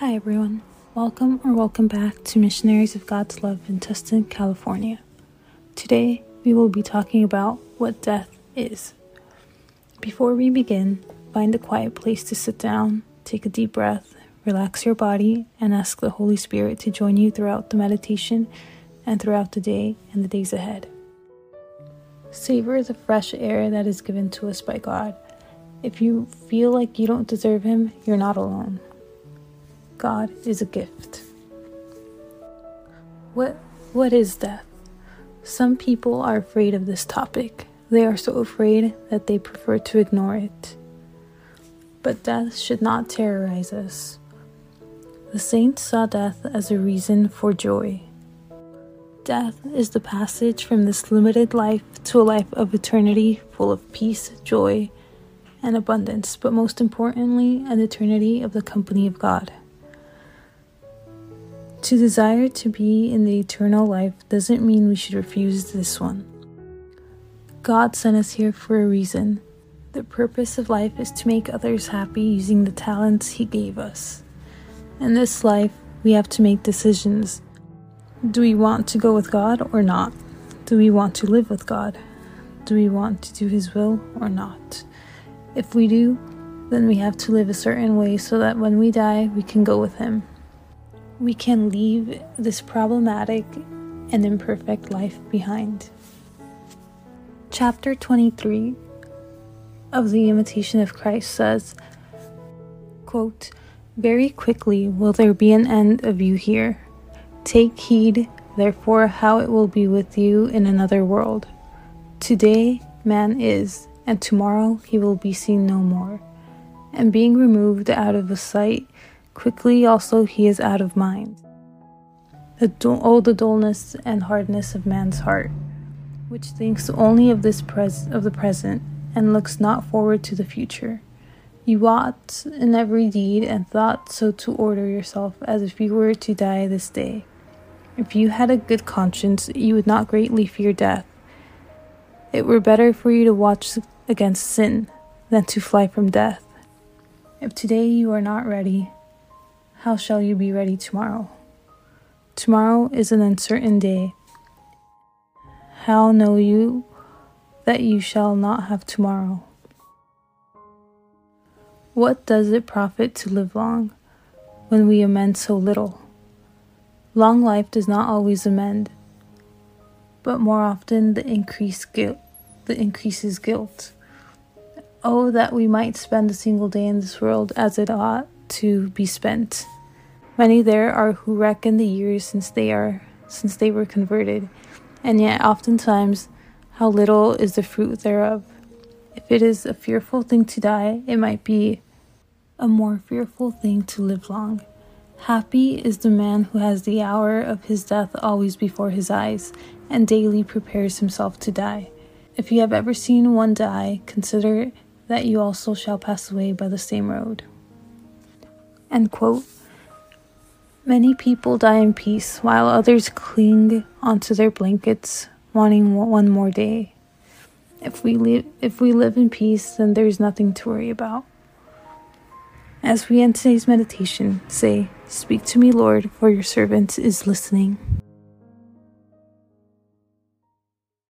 Hi, everyone. Welcome or welcome back to Missionaries of God's Love in Tustin, California. Today, we will be talking about what death is. Before we begin, find a quiet place to sit down, take a deep breath, relax your body, and ask the Holy Spirit to join you throughout the meditation and throughout the day and the days ahead. Savor the fresh air that is given to us by God. If you feel like you don't deserve Him, you're not alone. God is a gift. What what is death? Some people are afraid of this topic. They are so afraid that they prefer to ignore it. But death should not terrorize us. The saints saw death as a reason for joy. Death is the passage from this limited life to a life of eternity full of peace, joy, and abundance, but most importantly, an eternity of the company of God. To desire to be in the eternal life doesn't mean we should refuse this one. God sent us here for a reason. The purpose of life is to make others happy using the talents He gave us. In this life, we have to make decisions. Do we want to go with God or not? Do we want to live with God? Do we want to do His will or not? If we do, then we have to live a certain way so that when we die, we can go with Him we can leave this problematic and imperfect life behind. Chapter 23 of the Imitation of Christ says, quote, Very quickly will there be an end of you here. Take heed, therefore, how it will be with you in another world. Today man is, and tomorrow he will be seen no more. And being removed out of the sight, Quickly also he is out of mind. The du- oh, the dullness and hardness of man's heart, which thinks only of this pres- of the present and looks not forward to the future. You ought in every deed and thought so to order yourself as if you were to die this day. If you had a good conscience, you would not greatly fear death. It were better for you to watch against sin than to fly from death. If today you are not ready, how shall you be ready tomorrow? Tomorrow is an uncertain day. How know you that you shall not have tomorrow? What does it profit to live long when we amend so little? Long life does not always amend, but more often the increase guilt the increases guilt. Oh, that we might spend a single day in this world as it ought to be spent. Many there are who reckon the years since they are since they were converted, and yet oftentimes how little is the fruit thereof. If it is a fearful thing to die, it might be a more fearful thing to live long. Happy is the man who has the hour of his death always before his eyes, and daily prepares himself to die. If you have ever seen one die, consider that you also shall pass away by the same road. End quote. Many people die in peace while others cling onto their blankets, wanting one more day. If we live if we live in peace, then there's nothing to worry about. As we end today's meditation, say, Speak to me, Lord, for your servant is listening.